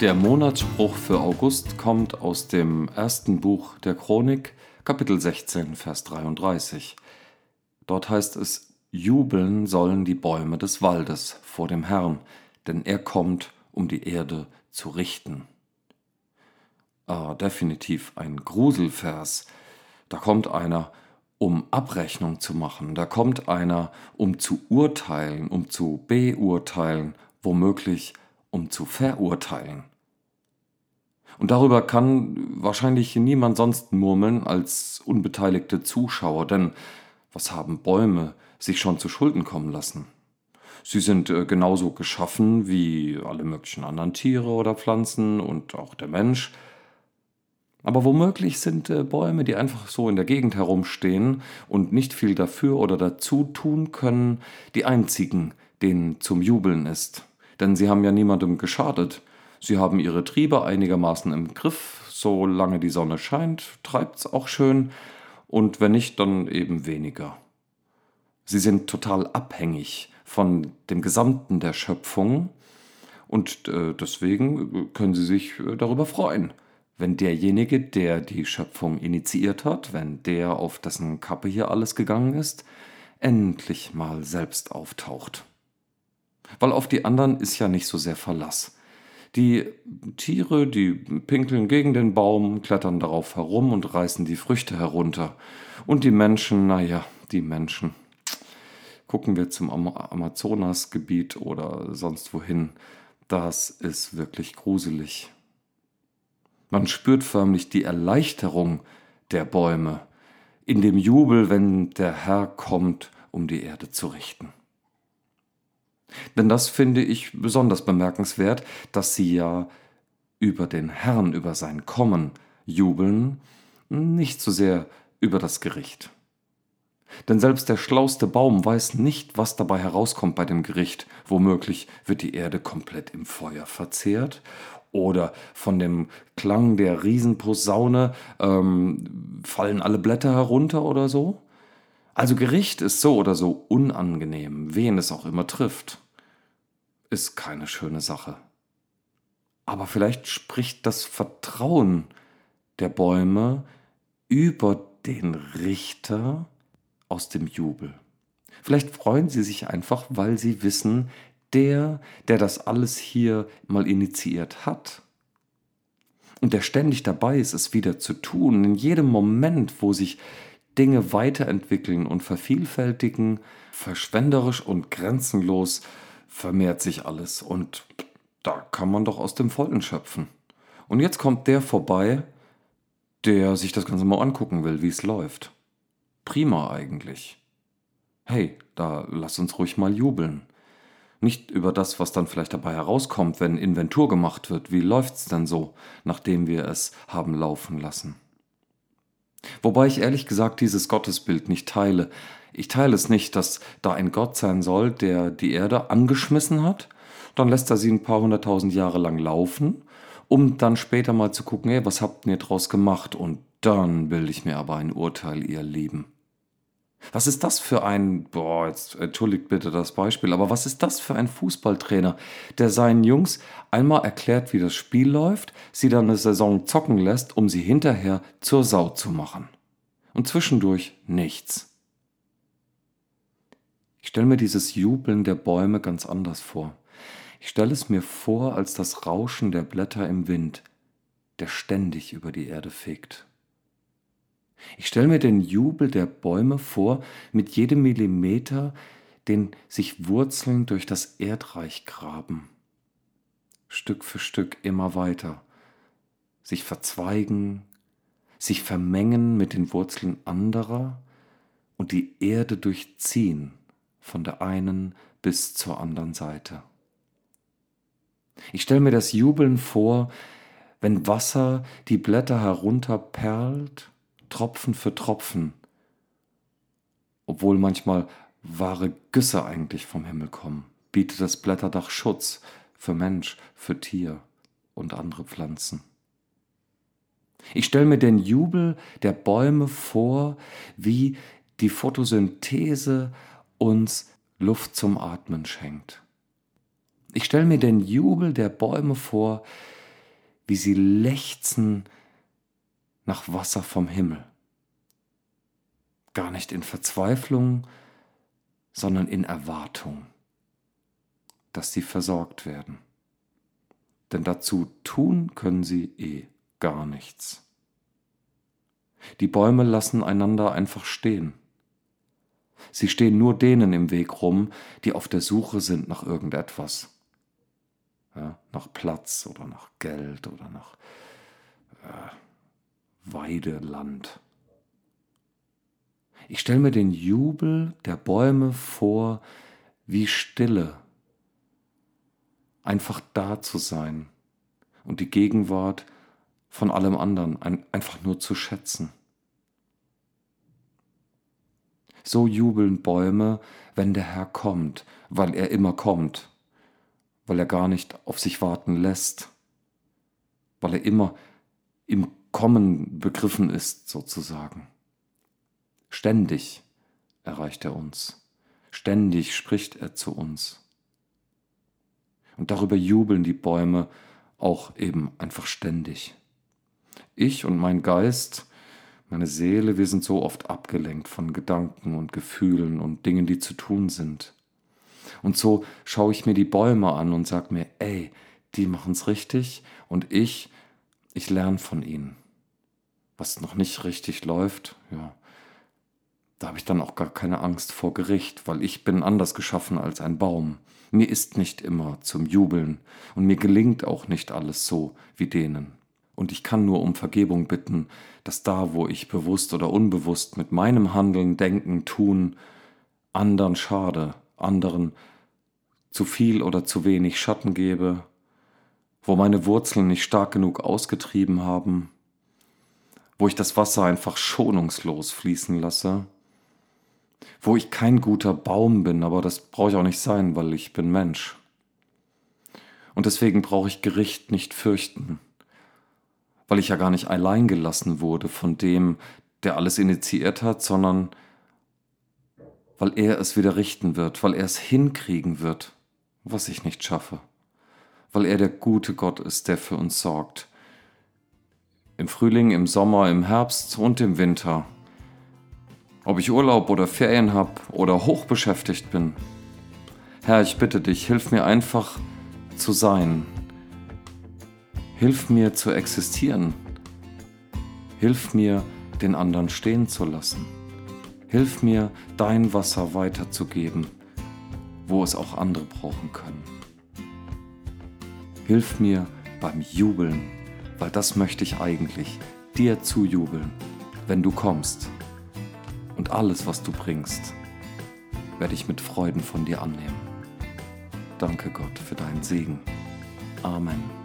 Der Monatsspruch für August kommt aus dem ersten Buch der Chronik, Kapitel 16, Vers 33. Dort heißt es, Jubeln sollen die Bäume des Waldes vor dem Herrn, denn er kommt, um die Erde zu richten. Ah, definitiv ein Gruselvers. Da kommt einer, um Abrechnung zu machen, da kommt einer, um zu urteilen, um zu beurteilen, womöglich um zu verurteilen. Und darüber kann wahrscheinlich niemand sonst murmeln als unbeteiligte Zuschauer, denn was haben Bäume sich schon zu Schulden kommen lassen? Sie sind äh, genauso geschaffen wie alle möglichen anderen Tiere oder Pflanzen und auch der Mensch. Aber womöglich sind äh, Bäume, die einfach so in der Gegend herumstehen und nicht viel dafür oder dazu tun können, die einzigen, denen zum Jubeln ist. Denn sie haben ja niemandem geschadet. Sie haben ihre Triebe einigermaßen im Griff, solange die Sonne scheint, treibt es auch schön, und wenn nicht, dann eben weniger. Sie sind total abhängig von dem Gesamten der Schöpfung und äh, deswegen können sie sich äh, darüber freuen, wenn derjenige, der die Schöpfung initiiert hat, wenn der, auf dessen Kappe hier alles gegangen ist, endlich mal selbst auftaucht. Weil auf die anderen ist ja nicht so sehr Verlass. Die Tiere, die pinkeln gegen den Baum, klettern darauf herum und reißen die Früchte herunter. Und die Menschen, naja, die Menschen. Gucken wir zum Amazonasgebiet oder sonst wohin. Das ist wirklich gruselig. Man spürt förmlich die Erleichterung der Bäume in dem Jubel, wenn der Herr kommt, um die Erde zu richten. Denn das finde ich besonders bemerkenswert, dass sie ja über den Herrn, über sein Kommen jubeln, nicht so sehr über das Gericht. Denn selbst der schlauste Baum weiß nicht, was dabei herauskommt bei dem Gericht. Womöglich wird die Erde komplett im Feuer verzehrt oder von dem Klang der Riesenposaune ähm, fallen alle Blätter herunter oder so. Also Gericht ist so oder so unangenehm, wen es auch immer trifft. Ist keine schöne Sache. Aber vielleicht spricht das Vertrauen der Bäume über den Richter aus dem Jubel. Vielleicht freuen sie sich einfach, weil sie wissen, der, der das alles hier mal initiiert hat, und der ständig dabei ist, es wieder zu tun, in jedem Moment, wo sich Dinge weiterentwickeln und vervielfältigen, verschwenderisch und grenzenlos vermehrt sich alles und da kann man doch aus dem Vollen schöpfen. Und jetzt kommt der vorbei, der sich das Ganze mal angucken will, wie es läuft. Prima eigentlich. Hey, da lass uns ruhig mal jubeln. Nicht über das, was dann vielleicht dabei herauskommt, wenn Inventur gemacht wird. Wie läuft's denn so, nachdem wir es haben laufen lassen? Wobei ich ehrlich gesagt dieses Gottesbild nicht teile. Ich teile es nicht, dass da ein Gott sein soll, der die Erde angeschmissen hat, dann lässt er sie ein paar hunderttausend Jahre lang laufen, um dann später mal zu gucken, hey, was habt ihr draus gemacht? Und dann bilde ich mir aber ein Urteil, ihr Lieben. Was ist das für ein, boah, jetzt entschuldigt bitte das Beispiel, aber was ist das für ein Fußballtrainer, der seinen Jungs einmal erklärt, wie das Spiel läuft, sie dann eine Saison zocken lässt, um sie hinterher zur Sau zu machen? Und zwischendurch nichts. Ich stelle mir dieses Jubeln der Bäume ganz anders vor. Ich stelle es mir vor als das Rauschen der Blätter im Wind, der ständig über die Erde fegt. Ich stelle mir den Jubel der Bäume vor, mit jedem Millimeter, den sich Wurzeln durch das Erdreich graben. Stück für Stück immer weiter, sich verzweigen, sich vermengen mit den Wurzeln anderer und die Erde durchziehen von der einen bis zur anderen Seite. Ich stelle mir das Jubeln vor, wenn Wasser die Blätter herunterperlt Tropfen für Tropfen, obwohl manchmal wahre Güsse eigentlich vom Himmel kommen, bietet das Blätterdach Schutz für Mensch, für Tier und andere Pflanzen. Ich stelle mir den Jubel der Bäume vor, wie die Photosynthese uns Luft zum Atmen schenkt. Ich stelle mir den Jubel der Bäume vor, wie sie lechzen nach Wasser vom Himmel. Gar nicht in Verzweiflung, sondern in Erwartung, dass sie versorgt werden. Denn dazu tun können sie eh gar nichts. Die Bäume lassen einander einfach stehen. Sie stehen nur denen im Weg rum, die auf der Suche sind nach irgendetwas. Ja, nach Platz oder nach Geld oder nach äh, Weideland. Ich stelle mir den Jubel der Bäume vor wie Stille, einfach da zu sein und die Gegenwart von allem anderen ein, einfach nur zu schätzen. So jubeln Bäume, wenn der Herr kommt, weil er immer kommt, weil er gar nicht auf sich warten lässt, weil er immer im Kommen begriffen ist, sozusagen. Ständig erreicht er uns, ständig spricht er zu uns. Und darüber jubeln die Bäume auch eben einfach ständig. Ich und mein Geist, meine Seele, wir sind so oft abgelenkt von Gedanken und Gefühlen und Dingen, die zu tun sind. Und so schaue ich mir die Bäume an und sage mir, ey, die machen es richtig und ich, ich lerne von ihnen. Was noch nicht richtig läuft, ja, da habe ich dann auch gar keine Angst vor Gericht, weil ich bin anders geschaffen als ein Baum. Mir ist nicht immer zum Jubeln und mir gelingt auch nicht alles so wie denen. Und ich kann nur um Vergebung bitten, dass da, wo ich bewusst oder unbewusst mit meinem Handeln, Denken, Tun anderen schade, anderen zu viel oder zu wenig Schatten gebe, wo meine Wurzeln nicht stark genug ausgetrieben haben, wo ich das Wasser einfach schonungslos fließen lasse, wo ich kein guter Baum bin, aber das brauche ich auch nicht sein, weil ich bin Mensch. Und deswegen brauche ich Gericht nicht fürchten weil ich ja gar nicht allein gelassen wurde von dem, der alles initiiert hat, sondern weil er es wieder richten wird, weil er es hinkriegen wird, was ich nicht schaffe, weil er der gute Gott ist, der für uns sorgt. Im Frühling, im Sommer, im Herbst und im Winter. Ob ich Urlaub oder Ferien habe oder hochbeschäftigt bin. Herr, ich bitte dich, hilf mir einfach zu sein, Hilf mir zu existieren. Hilf mir, den anderen stehen zu lassen. Hilf mir, dein Wasser weiterzugeben, wo es auch andere brauchen können. Hilf mir beim Jubeln, weil das möchte ich eigentlich, dir zujubeln, wenn du kommst. Und alles, was du bringst, werde ich mit Freuden von dir annehmen. Danke Gott für deinen Segen. Amen.